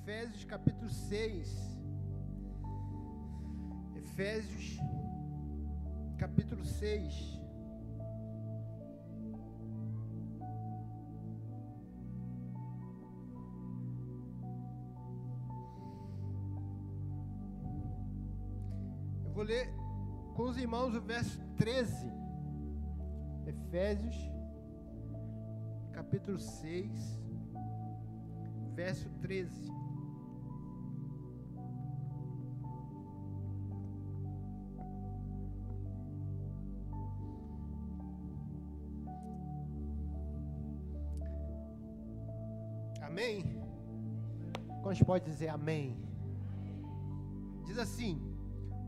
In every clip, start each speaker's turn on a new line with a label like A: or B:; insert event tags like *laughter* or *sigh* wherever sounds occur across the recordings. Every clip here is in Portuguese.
A: Efésios capítulo 6. Efésios capítulo 6. Eu vou ler com os irmãos o verso 13. Efésios capítulo 6 verso 13. Amém? Quantos pode dizer amém? Diz assim: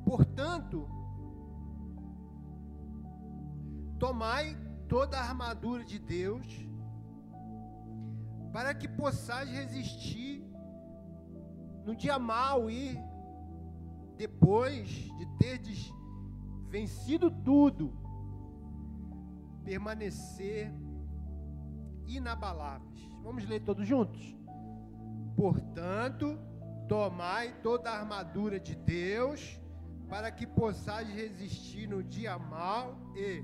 A: portanto, tomai toda a armadura de Deus para que possais resistir no dia mau e depois de terdes vencido tudo, permanecer inabaláveis. Vamos ler todos juntos? Portanto, tomai toda a armadura de Deus, para que possais resistir no dia mau e,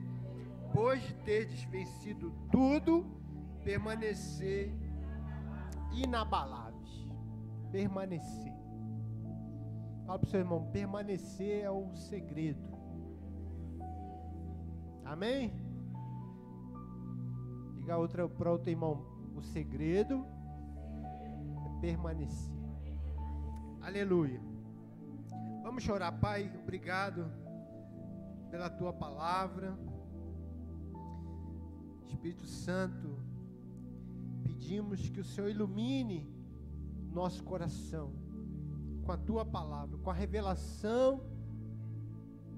A: depois de terdes vencido tudo, permanecer inabaláveis. Permanecer. Fala para o seu irmão, permanecer é o segredo. Amém? Diga outra para outro irmão, o segredo é permanecer. Aleluia. Vamos chorar, Pai. Obrigado pela tua palavra. Espírito Santo, pedimos que o Senhor ilumine nosso coração com a tua palavra, com a revelação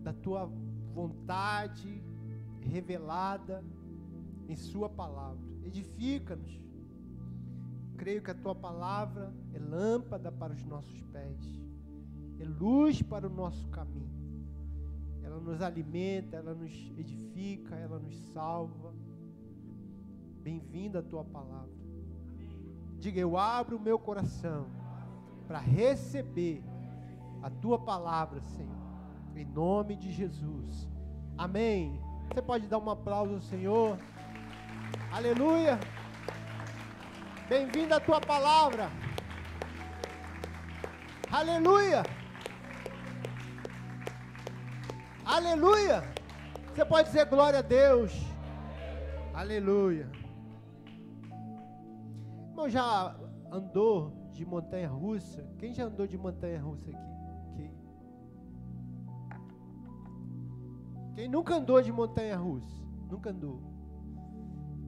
A: da tua vontade revelada em Sua palavra. Edifica-nos. Creio que a tua palavra é lâmpada para os nossos pés, é luz para o nosso caminho. Ela nos alimenta, ela nos edifica, ela nos salva. Bem-vinda a tua palavra. Diga, eu abro o meu coração para receber a tua palavra, Senhor. Em nome de Jesus. Amém. Você pode dar um aplauso ao Senhor. Aleluia. Bem-vindo a tua palavra. Aleluia. Aleluia. Você pode dizer glória a Deus. Aleluia irmão já andou de montanha russa? Quem já andou de montanha russa aqui? Quem? Quem nunca andou de montanha russa? Nunca andou.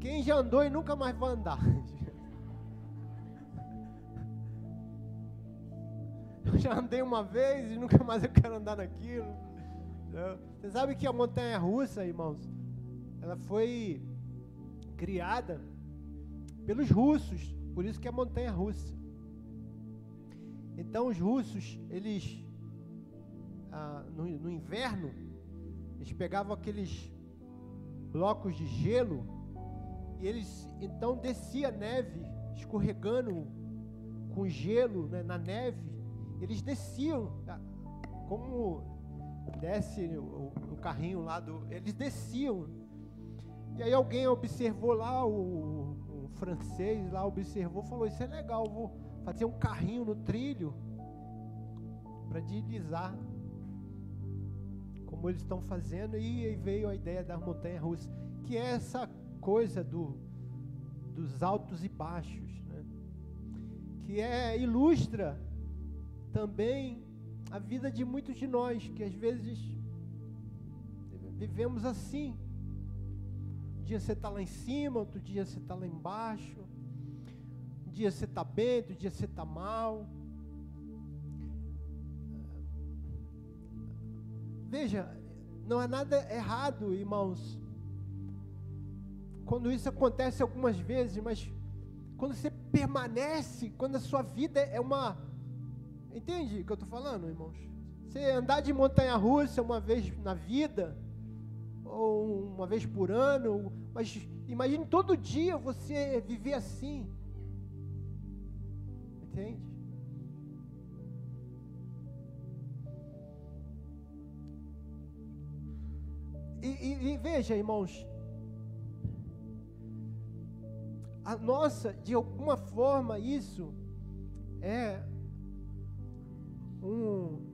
A: Quem já andou e nunca mais vai andar? *laughs* Eu já andei uma vez e nunca mais eu quero andar naquilo. Você sabe que a montanha russa, irmãos, ela foi criada pelos russos por isso que é montanha russa. Então os russos, eles ah, no, no inverno, eles pegavam aqueles blocos de gelo e eles então descia neve, escorregando com gelo né, na neve. Eles desciam, ah, como desce o, o carrinho lá do. Eles desciam. E aí alguém observou lá o, francês lá observou, falou: Isso é legal, vou fazer um carrinho no trilho para deslizar, como eles estão fazendo. E aí veio a ideia da montanha russa, que é essa coisa do, dos altos e baixos, né? que é ilustra também a vida de muitos de nós, que às vezes vivemos assim, dia você está lá em cima, outro dia você está lá embaixo. Um dia você está bem, outro dia você está mal. Veja, não há nada errado, irmãos, quando isso acontece algumas vezes, mas quando você permanece, quando a sua vida é uma. Entende o que eu estou falando, irmãos? Você andar de montanha russa uma vez na vida, ou uma vez por ano, mas imagine todo dia você viver assim. Entende? E, e, e veja, irmãos, a nossa, de alguma forma, isso é um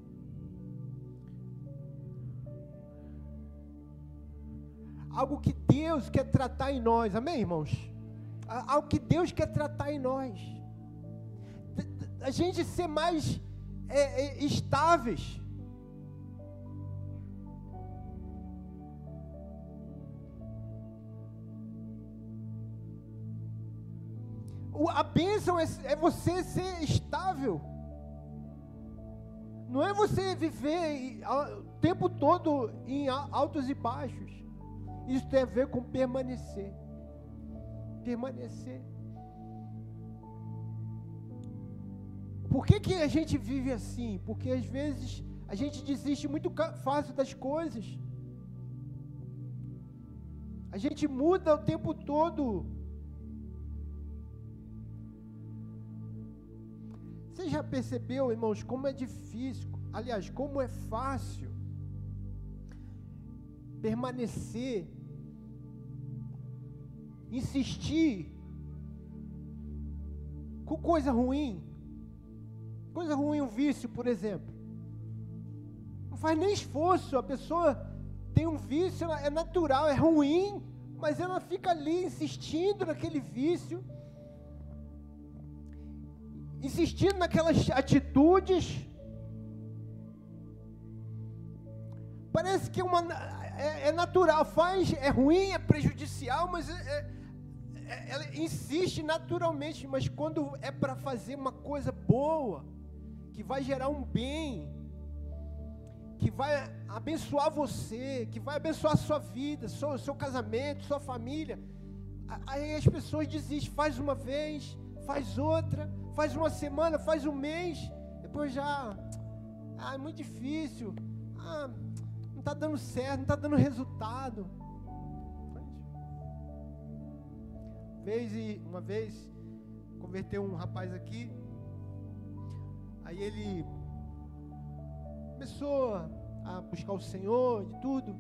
A: Algo que Deus quer tratar em nós, amém, irmãos? Algo que Deus quer tratar em nós. A gente ser mais é, é, estáveis. A bênção é, é você ser estável. Não é você viver o tempo todo em altos e baixos. Isso tem a ver com permanecer. Permanecer. Por que, que a gente vive assim? Porque às vezes a gente desiste muito fácil das coisas. A gente muda o tempo todo. Você já percebeu, irmãos, como é difícil, aliás, como é fácil permanecer, insistir com coisa ruim? Coisa ruim, um vício, por exemplo. Não faz nem esforço, a pessoa tem um vício, é natural, é ruim, mas ela fica ali insistindo naquele vício, insistindo naquelas atitudes. Parece que é uma, é, é natural, faz, é ruim, é prejudicial, mas é, é, é ela insiste naturalmente, mas quando é para fazer uma coisa boa, que vai gerar um bem, que vai abençoar você, que vai abençoar a sua vida, seu, seu casamento, sua família. Aí as pessoas desistem, faz uma vez, faz outra, faz uma semana, faz um mês, depois já, ah, é muito difícil, ah, não está dando certo, não está dando resultado. Vez uma vez converteu um rapaz aqui, Aí ele começou a buscar o Senhor de tudo.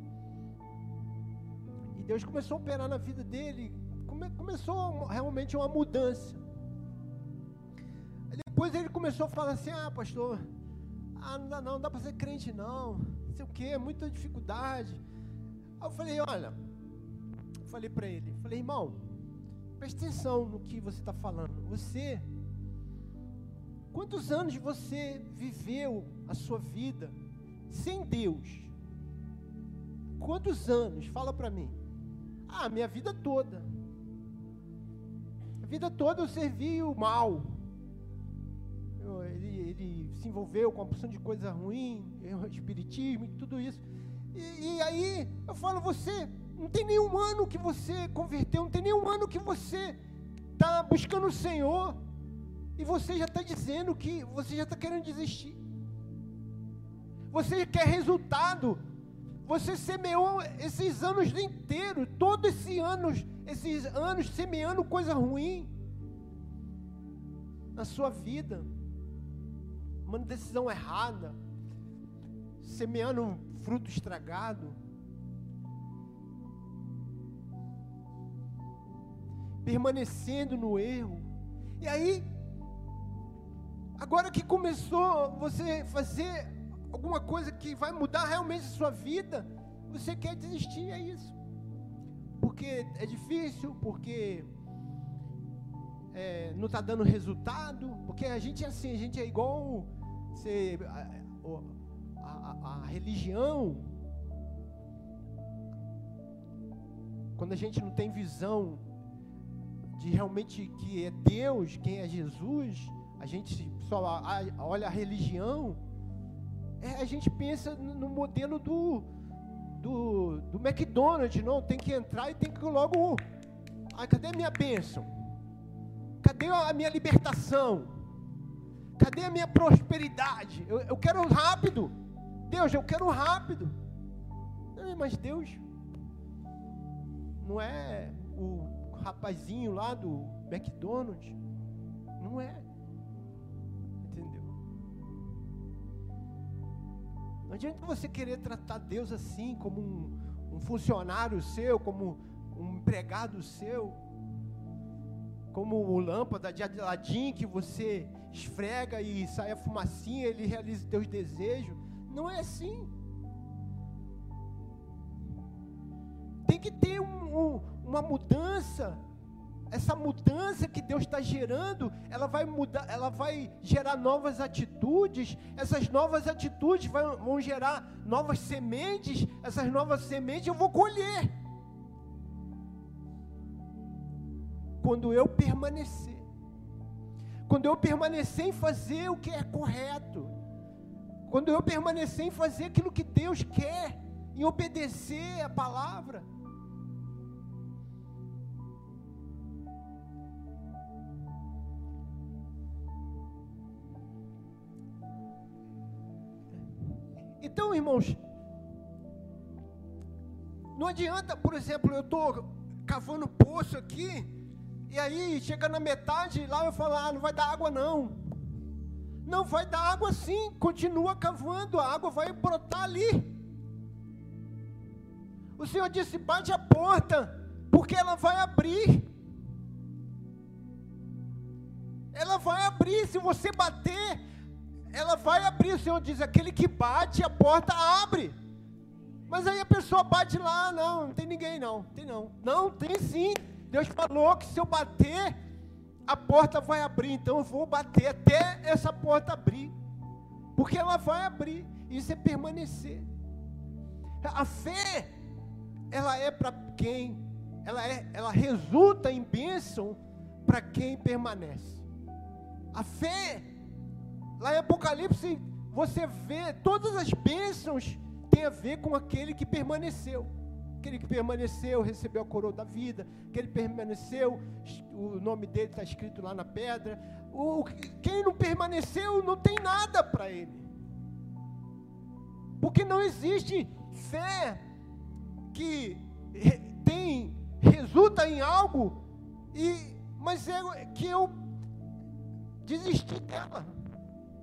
A: E Deus começou a operar na vida dele. Come, começou realmente uma mudança. Aí depois ele começou a falar assim: Ah, pastor, ah, não dá não, não dá para ser crente não. Não sei o que, é muita dificuldade. Aí eu falei: Olha, falei para ele: Falei, irmão, preste atenção no que você está falando. Você Quantos anos você viveu a sua vida sem Deus? Quantos anos? Fala para mim. Ah, minha vida toda. A vida toda eu servi o mal. Eu, ele, ele, se envolveu com uma porção de coisa ruim, *laughs* espiritismo e tudo isso. E, e aí eu falo, você não tem nenhum ano que você converteu, não tem nenhum ano que você está buscando o Senhor. E você já está dizendo que você já está querendo desistir. Você quer resultado. Você semeou esses anos inteiros, todos esses anos, esses anos semeando coisa ruim na sua vida. Uma decisão errada. Semeando um fruto estragado. Permanecendo no erro. E aí Agora que começou você fazer alguma coisa que vai mudar realmente a sua vida, você quer desistir, é isso. Porque é difícil, porque é, não está dando resultado, porque a gente é assim, a gente é igual você, a, a, a religião. Quando a gente não tem visão de realmente que é Deus, quem é Jesus, a gente só olha a religião, é, a gente pensa no modelo do, do, do McDonald's, não, tem que entrar e tem que logo, ah, cadê a minha bênção? Cadê a minha libertação? Cadê a minha prosperidade? Eu, eu quero rápido. Deus, eu quero rápido. Mas Deus não é o rapazinho lá do McDonald's. Não é. Não adianta você querer tratar Deus assim, como um, um funcionário seu, como um empregado seu, como o lâmpada de Aladim que você esfrega e sai a fumacinha, ele realiza teus desejos. Não é assim. Tem que ter um, um, uma mudança. Essa mudança que Deus está gerando, ela vai mudar, ela vai gerar novas atitudes. Essas novas atitudes vão, vão gerar novas sementes. Essas novas sementes eu vou colher. Quando eu permanecer. Quando eu permanecer em fazer o que é correto. Quando eu permanecer em fazer aquilo que Deus quer, em obedecer a palavra. Então, irmãos, não adianta, por exemplo, eu estou cavando poço aqui, e aí chega na metade lá eu falo, ah, não vai dar água não. Não vai dar água sim, continua cavando, a água vai brotar ali. O Senhor disse: bate a porta, porque ela vai abrir. Ela vai abrir, se você bater, ela vai abrir. O Senhor diz: aquele que bate, a porta abre. Mas aí a pessoa bate lá, não, não tem ninguém não, tem não. Não, tem sim. Deus falou que se eu bater, a porta vai abrir. Então eu vou bater até essa porta abrir. Porque ela vai abrir. Isso é permanecer. A fé, ela é para quem? Ela, é, ela resulta em bênção para quem permanece. A fé, lá em Apocalipse, você vê todas as bênçãos tem a ver com aquele que permaneceu. Aquele que permaneceu recebeu a coroa da vida. Aquele que permaneceu, o nome dele está escrito lá na pedra. O, quem não permaneceu não tem nada para ele. Porque não existe fé que tem resulta em algo e mas é que eu desisti dela.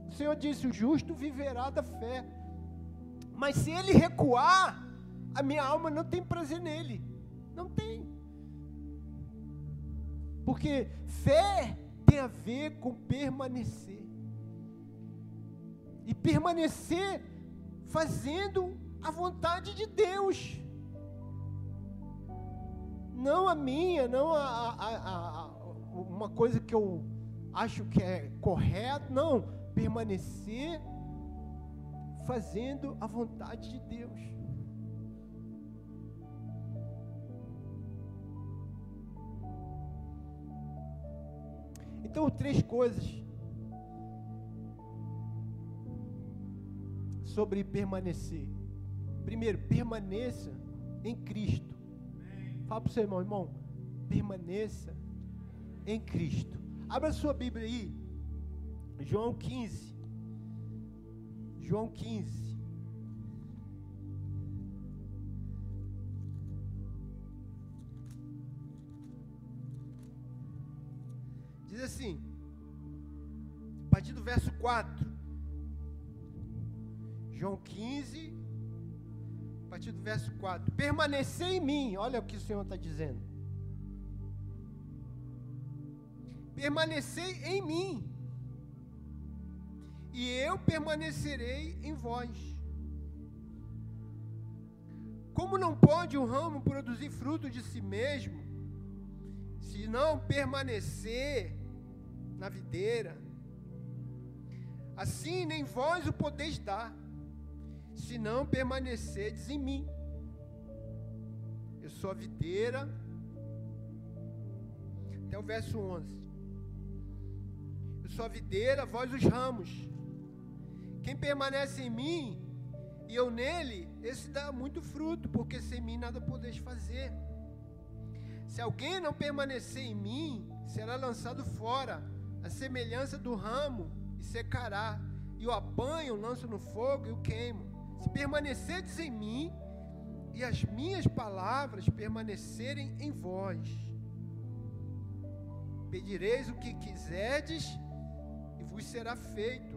A: O Senhor disse: o justo viverá da fé. Mas se ele recuar, a minha alma não tem prazer nele. Não tem. Porque fé tem a ver com permanecer. E permanecer fazendo a vontade de Deus. Não a minha, não a, a, a, a uma coisa que eu acho que é correto, não. Permanecer fazendo a vontade de Deus. Então, três coisas sobre permanecer. Primeiro, permaneça em Cristo. Fala para o seu irmão, irmão, permaneça em Cristo. Abra sua Bíblia aí, João 15. João 15. Diz assim, a partir do verso 4. João 15, a partir do verso 4. Permanecer em mim, olha o que o Senhor está dizendo. Permanecer em mim e eu permanecerei em vós. Como não pode um ramo produzir fruto de si mesmo, se não permanecer na videira? Assim nem vós o podeis dar, se não permanecerdes em mim. Eu sou a videira, até o verso 11. Eu sou a videira, vós os ramos. Quem permanece em mim e eu nele, esse dá muito fruto, porque sem mim nada podeis fazer. Se alguém não permanecer em mim, será lançado fora, a semelhança do ramo, e secará. E o apanho, lanço no fogo e o queimo. Se permanecerdes em mim, e as minhas palavras permanecerem em vós, pedireis o que quiserdes, e vos será feito.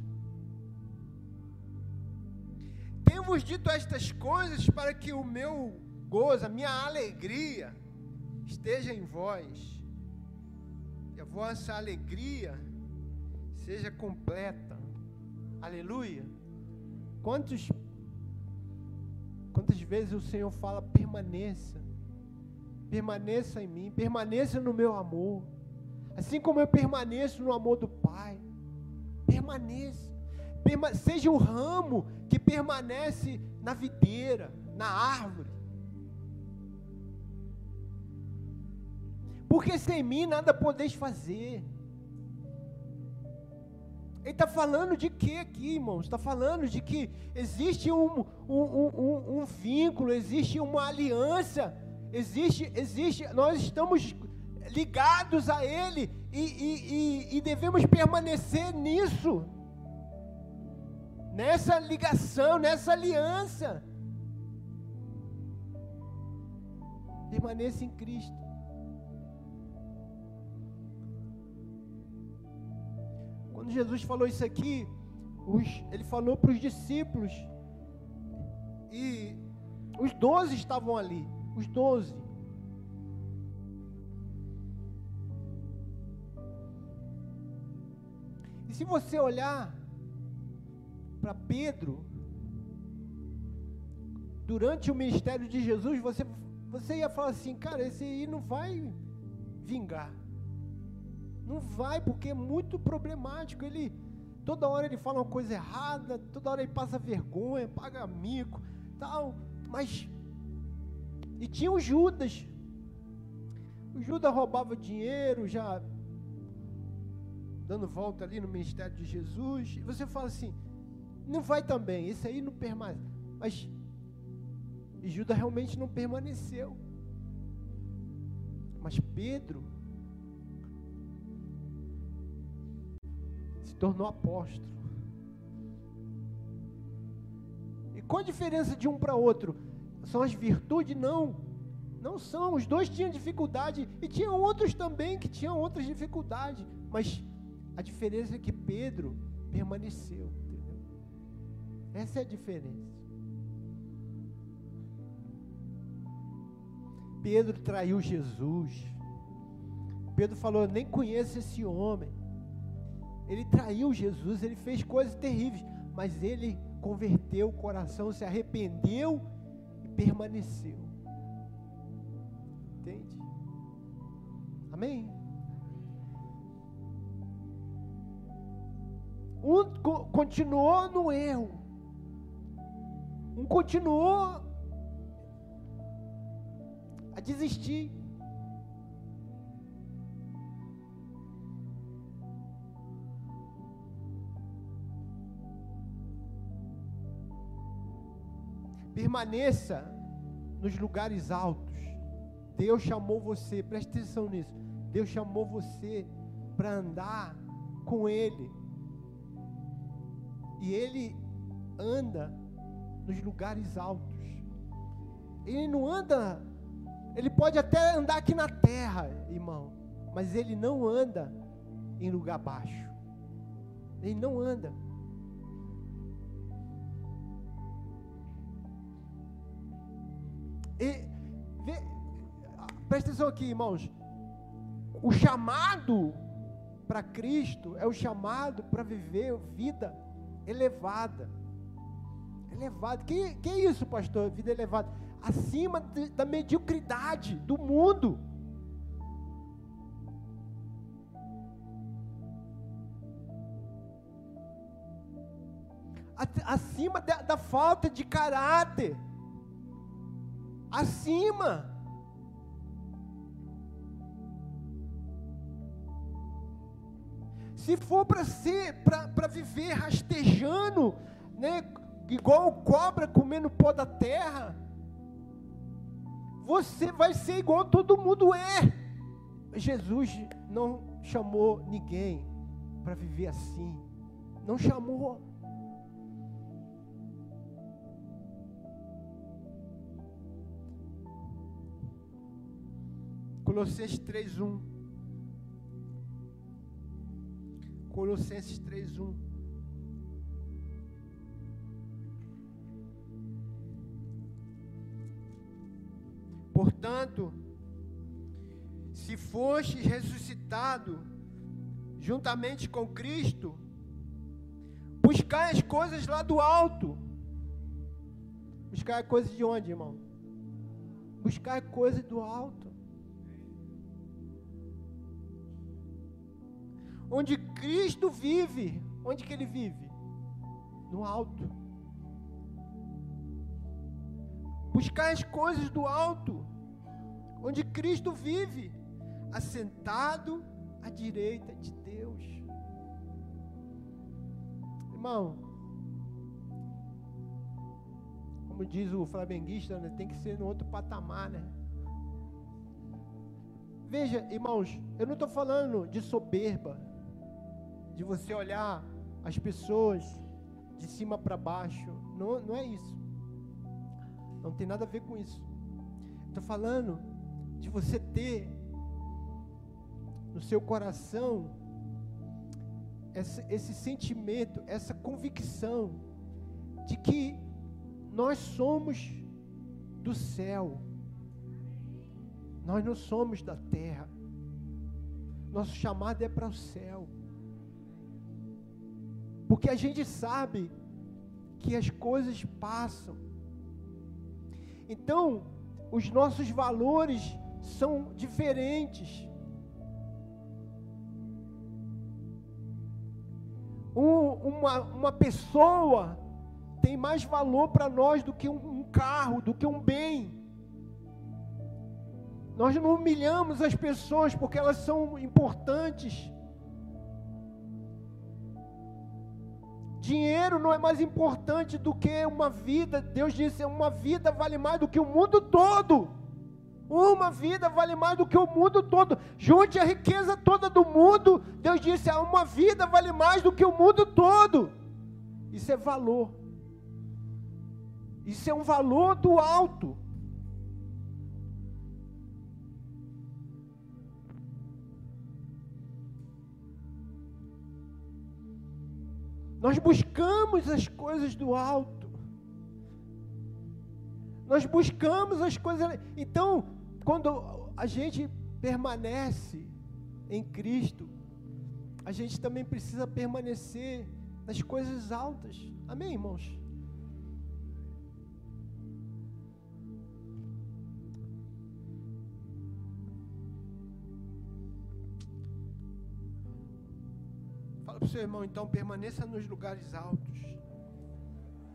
A: Tenho-vos dito estas coisas para que o meu gozo, a minha alegria, esteja em vós, e a vossa alegria seja completa. Aleluia. Quantos quantas vezes o Senhor fala permaneça. Permaneça em mim, permaneça no meu amor. Assim como eu permaneço no amor do Pai. Permaneça. Seja o ramo que permanece na videira, na árvore. Porque sem mim nada podeis fazer. Ele está falando de que aqui, irmãos? Está falando de que existe um, um, um, um, vínculo, existe uma aliança, existe, existe, nós estamos ligados a Ele e, e, e, e devemos permanecer nisso, nessa ligação, nessa aliança. Permaneça em Cristo. Quando Jesus falou isso aqui, os, ele falou para os discípulos, e os doze estavam ali, os doze. E se você olhar para Pedro, durante o ministério de Jesus, você, você ia falar assim, cara, esse aí não vai vingar. Não vai, porque é muito problemático. Ele toda hora ele fala uma coisa errada, toda hora ele passa vergonha, paga mico, tal. Mas e tinha o Judas. O Judas roubava dinheiro, já dando volta ali no ministério de Jesus. E você fala assim: não vai também, esse aí não permanece. Mas e Judas realmente não permaneceu. Mas Pedro tornou apóstolo. E qual a diferença de um para outro? São as virtudes? Não. Não são. Os dois tinham dificuldade e tinham outros também que tinham outras dificuldades. Mas a diferença é que Pedro permaneceu. Essa é a diferença. Pedro traiu Jesus. Pedro falou: Nem conheço esse homem. Ele traiu Jesus, ele fez coisas terríveis, mas ele converteu o coração, se arrependeu e permaneceu. Entende? Amém? Um continuou no erro. Continuou a desistir. Permaneça nos lugares altos. Deus chamou você, preste atenção nisso. Deus chamou você para andar com Ele. E Ele anda nos lugares altos. Ele não anda, ele pode até andar aqui na terra, irmão, mas ele não anda em lugar baixo. Ele não anda. E, vê, presta atenção aqui, irmãos. O chamado para Cristo é o chamado para viver vida elevada. Elevada. Que, que é isso, pastor? Vida elevada. Acima de, da mediocridade do mundo. Acima da, da falta de caráter acima. Se for para ser, para viver rastejando, né, igual cobra comendo pó da terra, você vai ser igual todo mundo é. Jesus não chamou ninguém para viver assim. Não chamou. Colossenses 3:1 Colossenses 3:1 Portanto, se fostes ressuscitado juntamente com Cristo, buscai as coisas lá do alto. Buscar coisas de onde, irmão? Buscar coisas do alto. Onde Cristo vive. Onde que ele vive? No alto. Buscar as coisas do alto. Onde Cristo vive. Assentado à direita de Deus. Irmão, como diz o flamenguista, né, tem que ser no outro patamar, né? Veja, irmãos, eu não estou falando de soberba, de você olhar as pessoas de cima para baixo. Não, não é isso. Não tem nada a ver com isso. Estou falando de você ter no seu coração esse, esse sentimento, essa convicção de que nós somos do céu, nós não somos da terra, nosso chamado é para o céu, porque a gente sabe que as coisas passam, então os nossos valores são diferentes. Um, uma, uma pessoa tem mais valor para nós do que um, um carro, do que um bem. Nós não humilhamos as pessoas porque elas são importantes. Dinheiro não é mais importante do que uma vida. Deus disse: uma vida vale mais do que o mundo todo. Uma vida vale mais do que o mundo todo. Junte a riqueza toda do mundo. Deus disse: ah, uma vida vale mais do que o mundo todo. Isso é valor. Isso é um valor do alto. Nós buscamos as coisas do alto. Nós buscamos as coisas. Então, quando a gente permanece em Cristo, a gente também precisa permanecer nas coisas altas. Amém, irmãos? Fala para o seu irmão, então, permaneça nos lugares altos.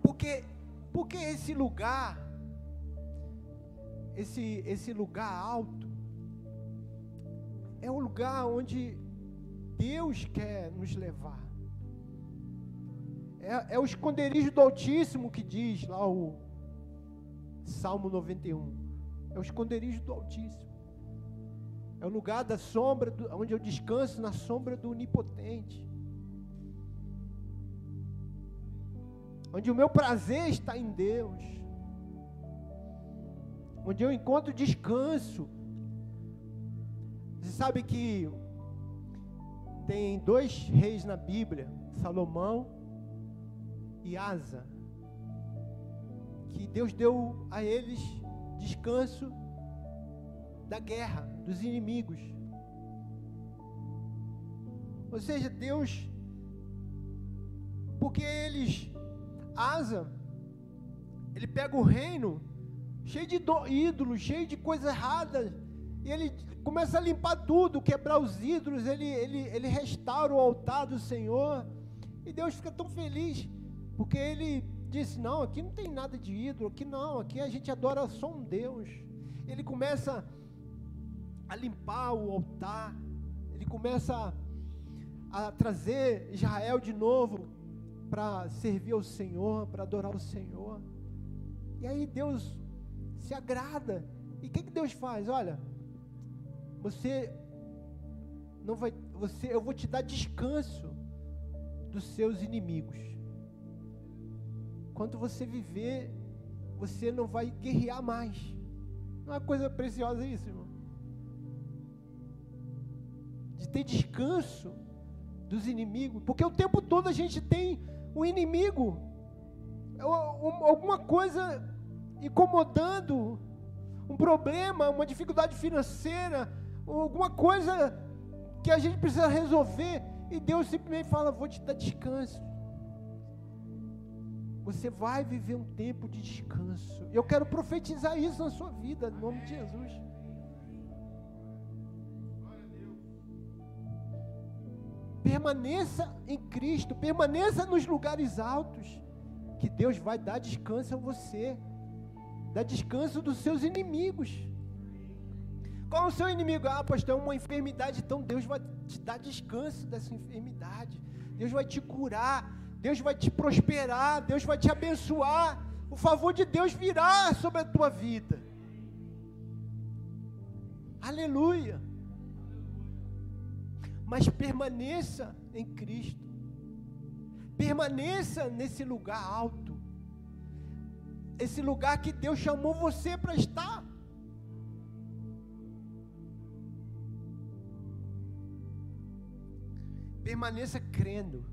A: Porque, porque esse lugar esse, esse lugar alto é o lugar onde Deus quer nos levar. É, é o esconderijo do Altíssimo que diz lá o Salmo 91. É o esconderijo do Altíssimo. É o lugar da sombra, do, onde eu descanso na sombra do Onipotente. Onde o meu prazer está em Deus onde eu encontro descanso. Você sabe que tem dois reis na Bíblia, Salomão e Asa, que Deus deu a eles descanso da guerra, dos inimigos. Ou seja, Deus, porque eles, Asa, ele pega o reino cheio de ídolos, cheio de coisas erradas. E ele começa a limpar tudo, quebrar os ídolos, ele, ele, ele restaura o altar do Senhor. E Deus fica tão feliz, porque ele disse: Não, aqui não tem nada de ídolo, aqui não, aqui a gente adora só um Deus. Ele começa a limpar o altar, ele começa a, a trazer Israel de novo para servir ao Senhor, para adorar o Senhor. E aí Deus se agrada. E o que, que Deus faz? Olha, você não vai, você, eu vou te dar descanso dos seus inimigos. Quando você viver, você não vai guerrear mais. Não é uma coisa preciosa isso, irmão. De ter descanso dos inimigos, porque o tempo todo a gente tem um inimigo, alguma coisa incomodando, um problema, uma dificuldade financeira, alguma coisa que a gente precisa resolver, e Deus simplesmente fala: Vou te dar descanso. Você vai viver um tempo de descanso. Eu quero profetizar isso na sua vida, em nome de Jesus. Permaneça em Cristo, permaneça nos lugares altos, que Deus vai dar descanso a você, dar descanso dos seus inimigos. Qual o seu inimigo? Ah, pastor, é uma enfermidade, então Deus vai te dar descanso dessa enfermidade, Deus vai te curar, Deus vai te prosperar, Deus vai te abençoar, o favor de Deus virá sobre a tua vida. Aleluia mas permaneça em Cristo. Permaneça nesse lugar alto. Esse lugar que Deus chamou você para estar. Permaneça crendo.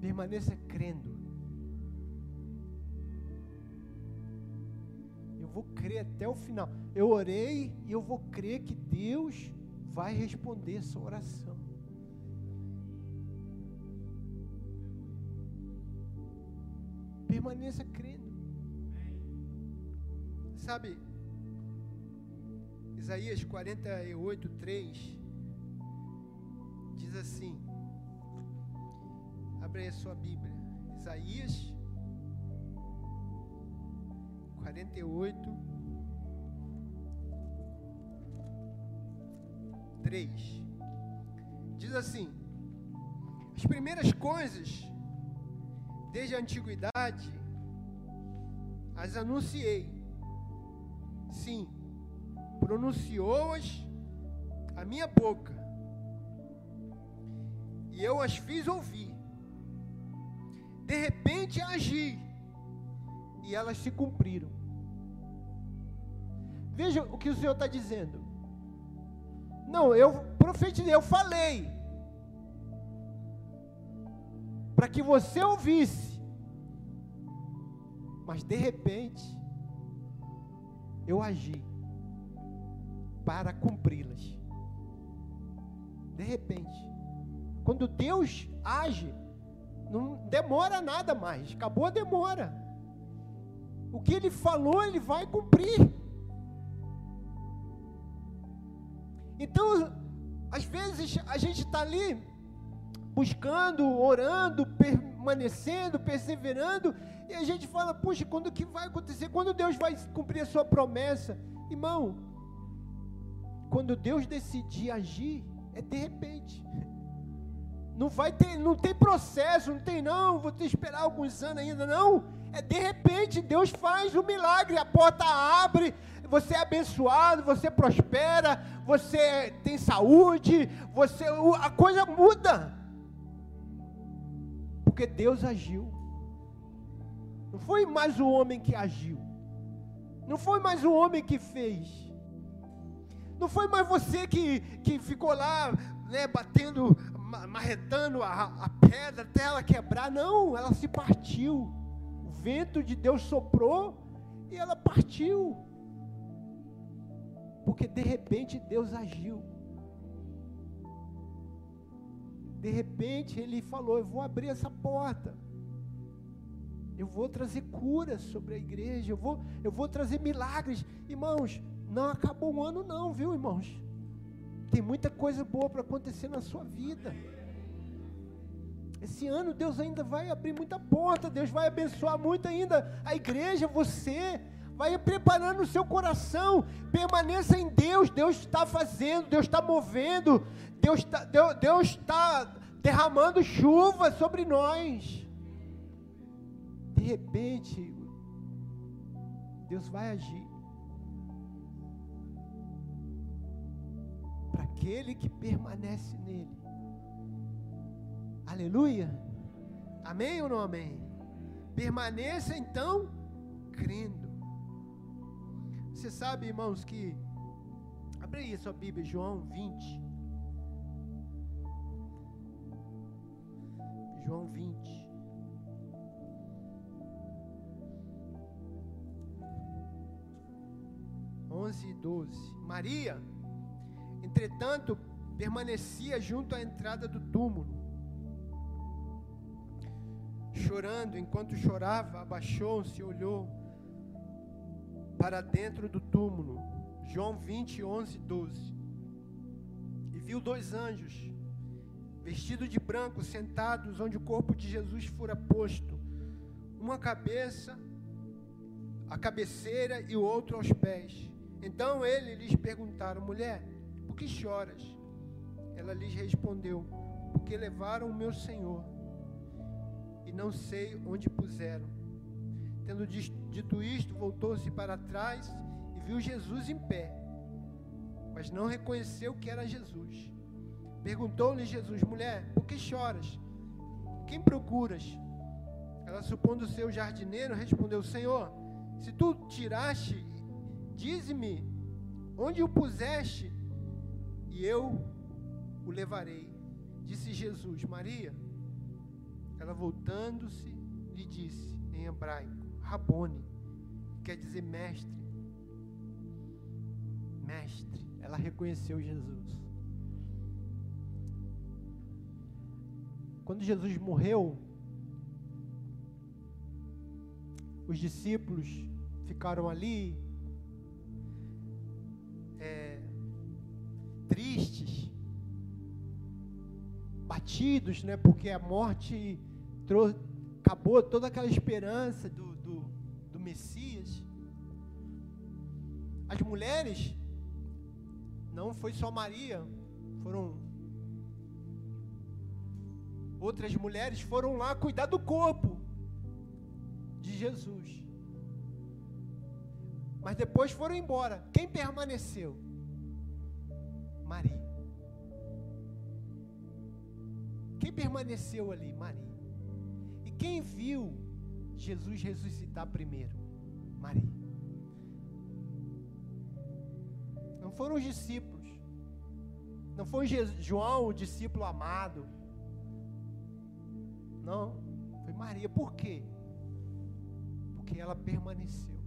A: Permaneça crendo. vou crer até o final. Eu orei e eu vou crer que Deus vai responder essa oração. Permaneça crendo. Sabe, Isaías 48, 3 diz assim: abre aí a sua Bíblia. Isaías 48, 3. Diz assim: As primeiras coisas, desde a antiguidade, as anunciei. Sim, pronunciou-as a minha boca, e eu as fiz ouvir. De repente agi, e elas se cumpriram. Veja o que o Senhor está dizendo. Não, eu profetizei, eu falei. Para que você ouvisse. Mas de repente, eu agi para cumpri-las. De repente. Quando Deus age, não demora nada mais. Acabou a demora. O que ele falou, ele vai cumprir. Então, às vezes a gente está ali buscando, orando, permanecendo, perseverando, e a gente fala, puxa, quando que vai acontecer? Quando Deus vai cumprir a sua promessa? Irmão, quando Deus decidir agir, é de repente. Não vai ter, não tem processo, não tem não, vou ter que esperar alguns anos ainda, não. É de repente, Deus faz o um milagre, a porta abre, você é abençoado, você prospera, você tem saúde, você a coisa muda. Porque Deus agiu. Não foi mais o homem que agiu. Não foi mais o homem que fez. Não foi mais você que, que ficou lá, né, batendo, marretando a, a pedra até ela quebrar. Não, ela se partiu. O vento de Deus soprou e ela partiu. Porque de repente Deus agiu. De repente ele falou: Eu vou abrir essa porta. Eu vou trazer cura sobre a igreja. Eu vou, eu vou trazer milagres. Irmãos, não acabou o ano, não, viu, irmãos? Tem muita coisa boa para acontecer na sua vida. Esse ano Deus ainda vai abrir muita porta, Deus vai abençoar muito ainda a igreja, você Vai preparando o seu coração. Permaneça em Deus. Deus está fazendo, Deus está movendo, Deus está, Deus, Deus está derramando chuva sobre nós. De repente, Deus vai agir. Para aquele que permanece nele. Aleluia. Amém ou não amém? Permaneça então crendo. Você sabe, irmãos, que. Abre aí a sua Bíblia, João 20. João 20. Onze e doze. Maria, entretanto, permanecia junto à entrada do túmulo. Chorando, enquanto chorava, abaixou-se olhou para dentro do túmulo. João 20, 11, 12. E viu dois anjos, vestidos de branco, sentados onde o corpo de Jesus fora posto, uma cabeça, a cabeceira e o outro aos pés. Então ele lhes perguntaram: Mulher, por que choras? Ela lhes respondeu: Porque levaram o meu Senhor e não sei onde puseram. Tendo dito isto, voltou-se para trás e viu Jesus em pé, mas não reconheceu que era Jesus. Perguntou-lhe Jesus: Mulher, por que choras? Quem procuras? Ela, supondo ser o jardineiro, respondeu: Senhor, se tu tiraste, dize-me onde o puseste, e eu o levarei. Disse Jesus: Maria. Ela, voltando-se, lhe disse em hebraico: Rabone, quer dizer mestre. Mestre. Ela reconheceu Jesus. Quando Jesus morreu, os discípulos ficaram ali, é, tristes, batidos, né? Porque a morte trouxe, acabou toda aquela esperança do, Messias. As mulheres, não foi só Maria, foram outras mulheres foram lá cuidar do corpo de Jesus. Mas depois foram embora. Quem permaneceu? Maria. Quem permaneceu ali? Maria. E quem viu Jesus ressuscitar primeiro? Maria. Não foram os discípulos. Não foi João, o discípulo amado. Não, foi Maria. Por quê? Porque ela permaneceu.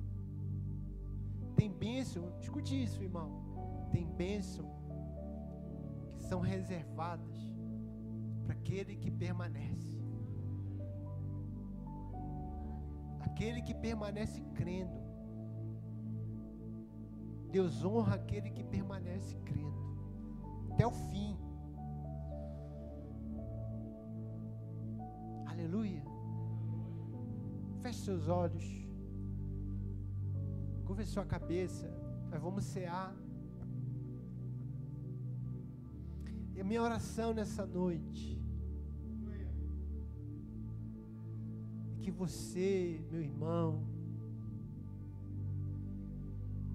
A: Tem bênção, escute isso, irmão. Tem bênção que são reservadas para aquele que permanece. Aquele que permanece crendo. Deus honra aquele que permanece crendo até o fim. Aleluia. Feche seus olhos. Curva sua cabeça. Nós vamos cear. E a minha oração nessa noite que você, meu irmão,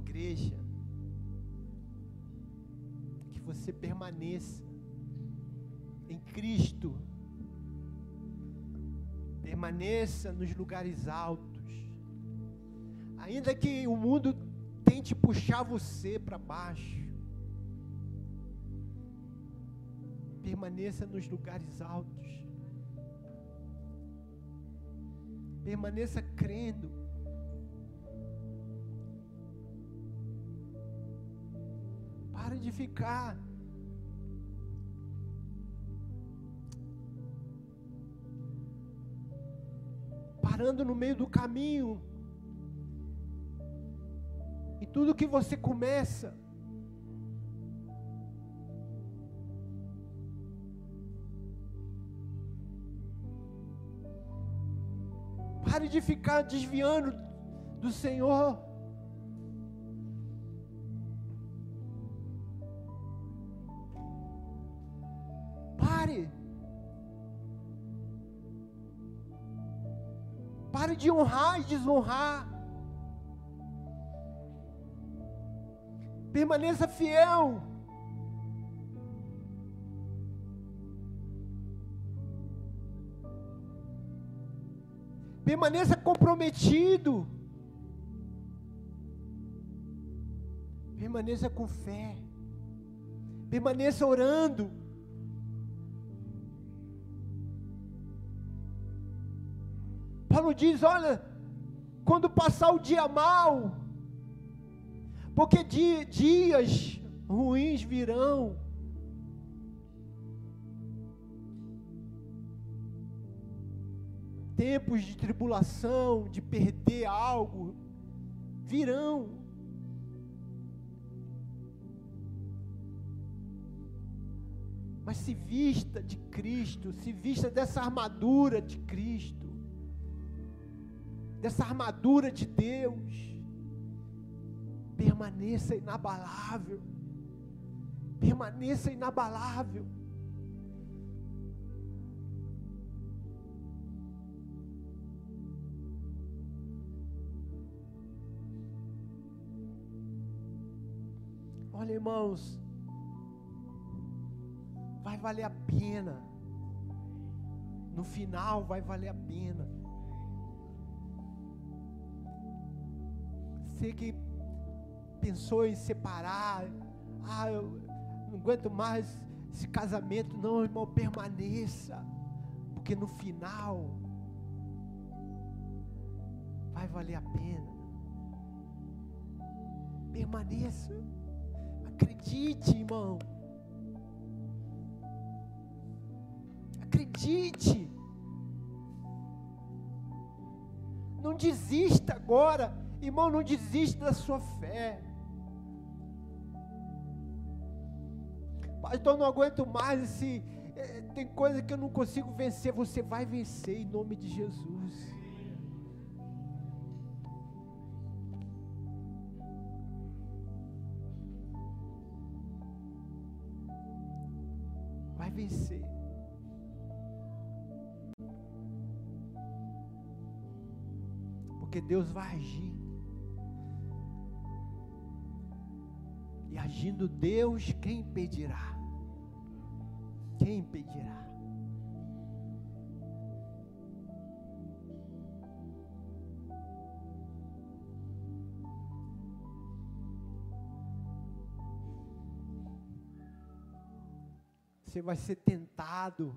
A: igreja, que você permaneça em Cristo, permaneça nos lugares altos, ainda que o mundo tente puxar você para baixo, permaneça nos lugares altos. Permaneça crendo. Para de ficar parando no meio do caminho. E tudo que você começa, de ficar desviando do Senhor. Pare. Pare de honrar e desonrar. Permaneça fiel. Permaneça comprometido. Permaneça com fé. Permaneça orando. Paulo diz: olha, quando passar o dia mal, porque dias ruins virão. Tempos de tribulação, de perder algo, virão. Mas se vista de Cristo, se vista dessa armadura de Cristo dessa armadura de Deus. Permaneça inabalável. Permaneça inabalável. Olha, irmãos, vai valer a pena. No final vai valer a pena. Você que pensou em separar, ah, eu não aguento mais esse casamento, não, irmão, permaneça, porque no final vai valer a pena. Permaneça, acredite, irmão. Acredite. Não desista agora Irmão, não desiste da sua fé. Pastor, não aguento mais esse. É, tem coisa que eu não consigo vencer. Você vai vencer em nome de Jesus. Deus vai agir. agindo Deus, quem impedirá? Quem impedirá? Você vai ser tentado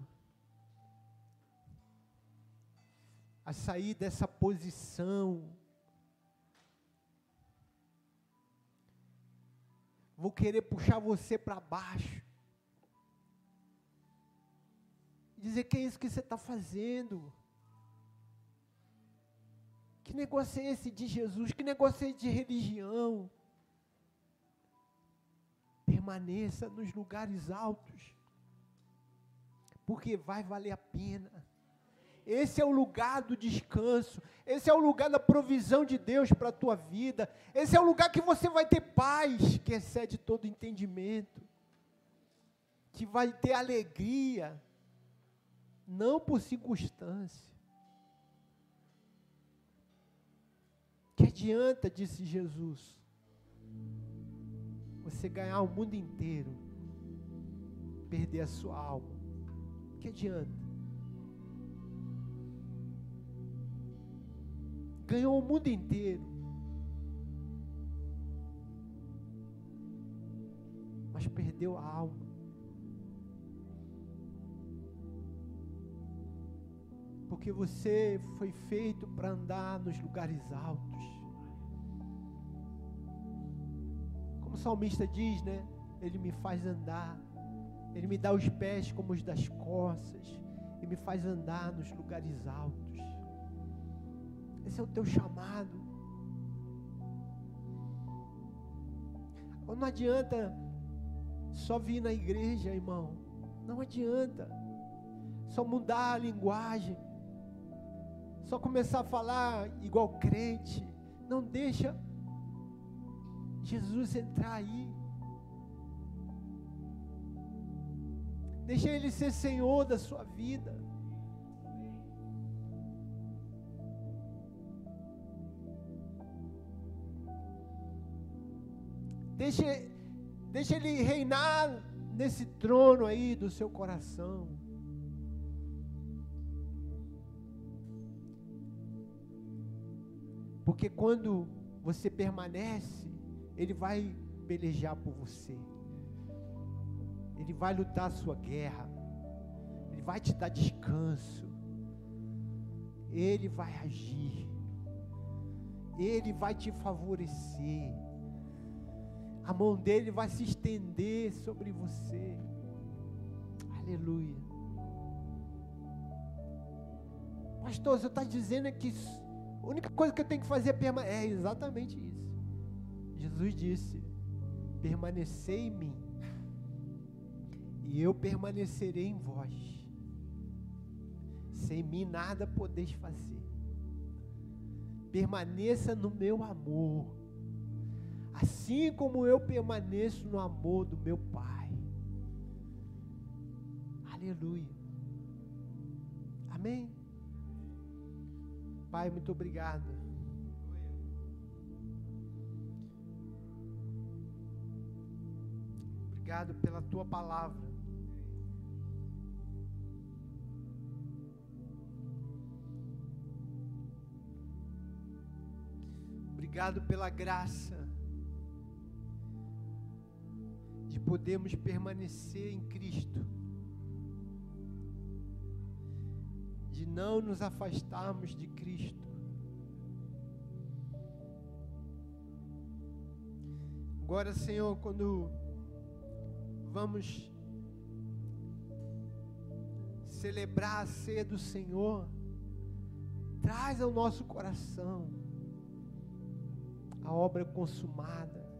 A: a sair dessa posição vou querer puxar você para baixo. Dizer que é isso que você está fazendo. Que negócio é esse de Jesus? Que negócio é esse de religião? Permaneça nos lugares altos, porque vai valer a pena. Esse é o lugar do descanso. Esse é o lugar da provisão de Deus para a tua vida. Esse é o lugar que você vai ter paz, que excede todo entendimento. Que vai ter alegria, não por circunstância. Que adianta, disse Jesus, você ganhar o mundo inteiro, perder a sua alma? Que adianta? Ganhou o mundo inteiro. Mas perdeu a alma. Porque você foi feito para andar nos lugares altos. Como o salmista diz, né? Ele me faz andar. Ele me dá os pés como os das costas. E me faz andar nos lugares altos. Esse é o teu chamado. Não adianta só vir na igreja, irmão. Não adianta. Só mudar a linguagem. Só começar a falar igual crente. Não deixa Jesus entrar aí. Deixa Ele ser Senhor da sua vida. Deixa, deixa Ele reinar nesse trono aí do seu coração. Porque quando você permanece, Ele vai pelejar por você. Ele vai lutar a sua guerra. Ele vai te dar descanso. Ele vai agir. Ele vai te favorecer. A mão dele vai se estender sobre você. Aleluia. Pastor, você está dizendo que a única coisa que eu tenho que fazer é permanecer. É exatamente isso. Jesus disse: permanecer em mim, e eu permanecerei em vós. Sem mim nada podeis fazer. Permaneça no meu amor, assim como eu permaneço no amor do meu Pai. Aleluia. Amém. Pai, muito obrigado. Obrigado pela tua palavra. Obrigado pela graça de podermos permanecer em Cristo. de não nos afastarmos de Cristo. Agora, Senhor, quando vamos celebrar a ceia do Senhor, traz ao nosso coração a obra consumada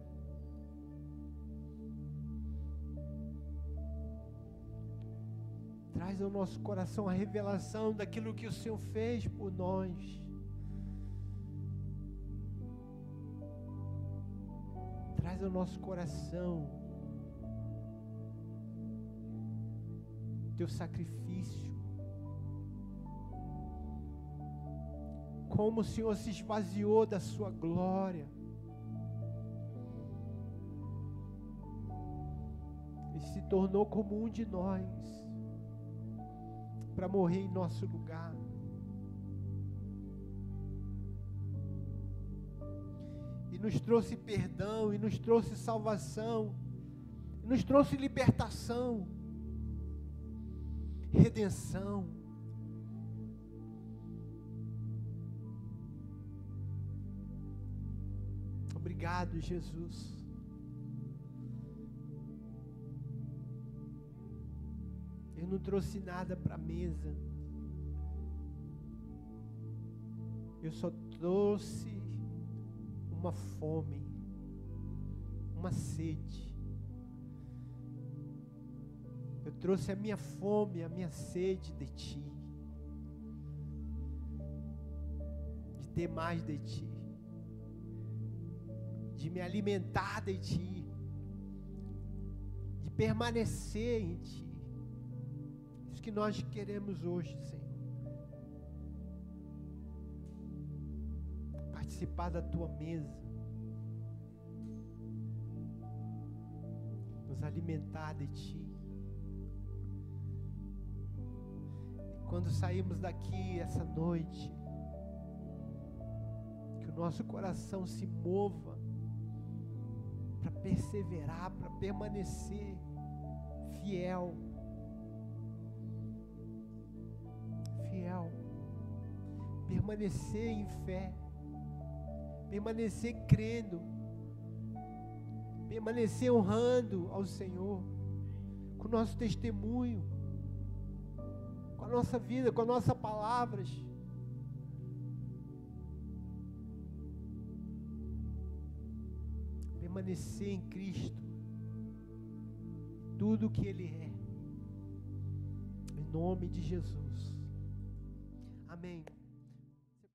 A: Traz ao nosso coração a revelação daquilo que o Senhor fez por nós. Traz ao nosso coração teu sacrifício. Como o Senhor se esvaziou da sua glória. E se tornou como um de nós para morrer em nosso lugar. E nos trouxe perdão, e nos trouxe salvação, e nos trouxe libertação, redenção. Obrigado, Jesus. Não trouxe nada para a mesa. Eu só trouxe uma fome, uma sede. Eu trouxe a minha fome, a minha sede de ti. De ter mais de ti. De me alimentar de ti. De permanecer em ti que nós queremos hoje, Senhor. Participar da tua mesa. Nos alimentar de ti. E quando saímos daqui essa noite, que o nosso coração se mova para perseverar, para permanecer fiel permanecer em fé, permanecer crendo, permanecer honrando ao Senhor, com o nosso testemunho, com a nossa vida, com as nossas palavras. Permanecer em Cristo, tudo o que Ele é, em nome de Jesus. Amém.